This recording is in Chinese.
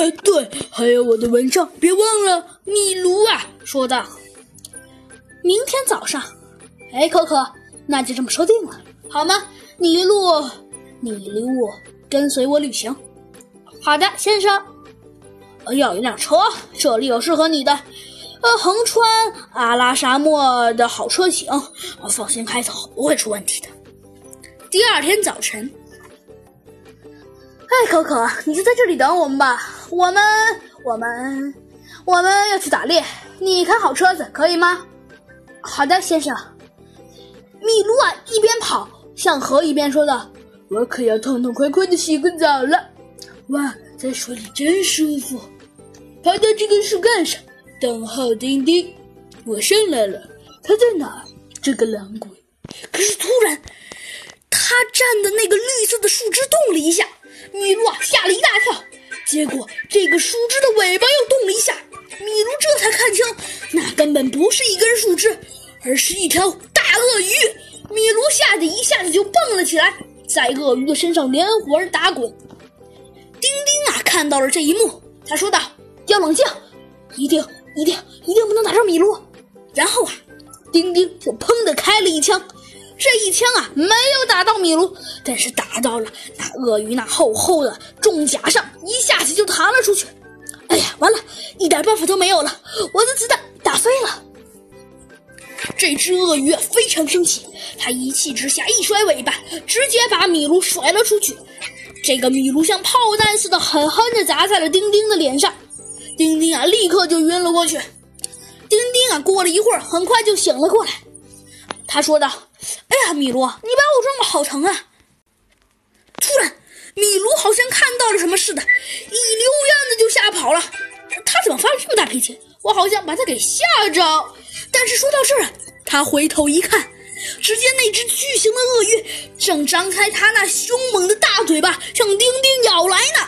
哎，对，还有我的蚊帐，别忘了。米卢啊，说道：“明天早上。”哎，可可，那就这么说定了，好吗？你一路，你一路跟随我旅行。好的，先生。要一辆车，这里有适合你的，呃，横穿阿拉沙漠的好车型。放心开走，不会出问题的。第二天早晨，哎，可可，你就在这里等我们吧。我们，我们，我们要去打猎。你开好车子，可以吗？好的，先生。米卢啊，一边跑向河一边说道：“我可要痛痛快快的洗个澡了。哇，在水里真舒服。爬到这个树干上等候丁丁。我上来了，他在哪？这个懒鬼！可是突然，他站的那个绿色的树枝尾巴又动了一下，米卢这才看清，那根本不是一根树枝，而是一条。大鳄鱼，米卢吓得一下子就蹦了起来，在鳄鱼的身上连环打滚。丁丁啊，看到了这一幕，他说道：“要冷静，一定、一定、一定不能打着米卢。”然后啊，丁丁就砰的开了一枪，这一枪啊没有打到米卢，但是打到了那鳄鱼那厚厚的重甲上，一下子就弹了出去。哎呀，完了，一点办法都没有了，我的子弹打飞了。这只鳄鱼非常生气，它一气之下一甩尾巴，直接把米卢甩了出去。这个米卢像炮弹似的狠狠地砸在了丁丁的脸上，丁丁啊立刻就晕了过去。丁丁啊过了一会儿，很快就醒了过来。他说道：“哎呀，米卢，你把我撞得好疼啊！”突然，米卢好像看到了什么似的，好了。他怎么发了这么大脾气？我好像把他给吓着。但是说到这儿，他回头一看，只见那只巨型的鳄鱼正张开它那凶猛的大嘴巴向丁丁咬来呢。